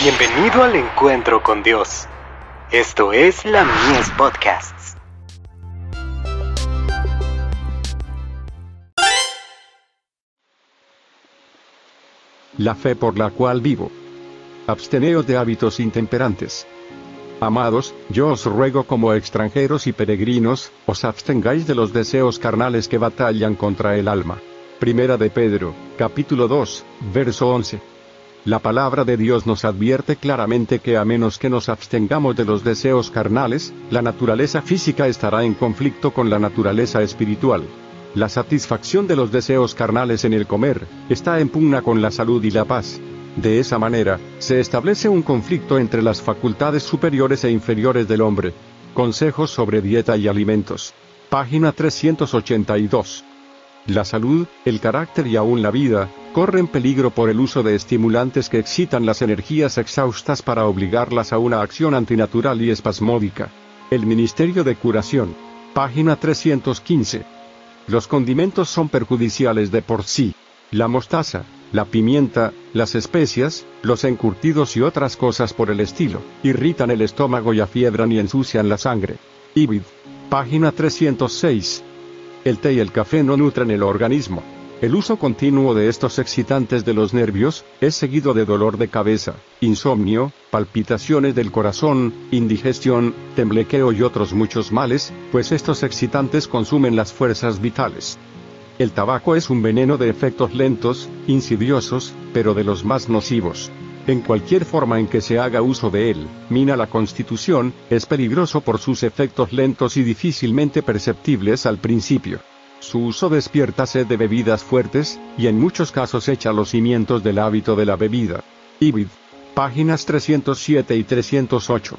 Bienvenido al encuentro con Dios. Esto es la Mies Podcasts. La fe por la cual vivo. Absteneos de hábitos intemperantes. Amados, yo os ruego como extranjeros y peregrinos, os abstengáis de los deseos carnales que batallan contra el alma. Primera de Pedro, capítulo 2, verso 11. La palabra de Dios nos advierte claramente que a menos que nos abstengamos de los deseos carnales, la naturaleza física estará en conflicto con la naturaleza espiritual. La satisfacción de los deseos carnales en el comer, está en pugna con la salud y la paz. De esa manera, se establece un conflicto entre las facultades superiores e inferiores del hombre. Consejos sobre dieta y alimentos. Página 382. La salud, el carácter y aún la vida, corren peligro por el uso de estimulantes que excitan las energías exhaustas para obligarlas a una acción antinatural y espasmódica. El Ministerio de Curación. Página 315. Los condimentos son perjudiciales de por sí. La mostaza, la pimienta, las especias, los encurtidos y otras cosas por el estilo, irritan el estómago y afiebran y ensucian la sangre. Ibid. Página 306. El té y el café no nutren el organismo. El uso continuo de estos excitantes de los nervios es seguido de dolor de cabeza, insomnio, palpitaciones del corazón, indigestión, temblequeo y otros muchos males, pues estos excitantes consumen las fuerzas vitales. El tabaco es un veneno de efectos lentos, insidiosos, pero de los más nocivos. En cualquier forma en que se haga uso de él, mina la constitución, es peligroso por sus efectos lentos y difícilmente perceptibles al principio. Su uso despierta sed de bebidas fuertes, y en muchos casos echa los cimientos del hábito de la bebida. Ibid. Páginas 307 y 308.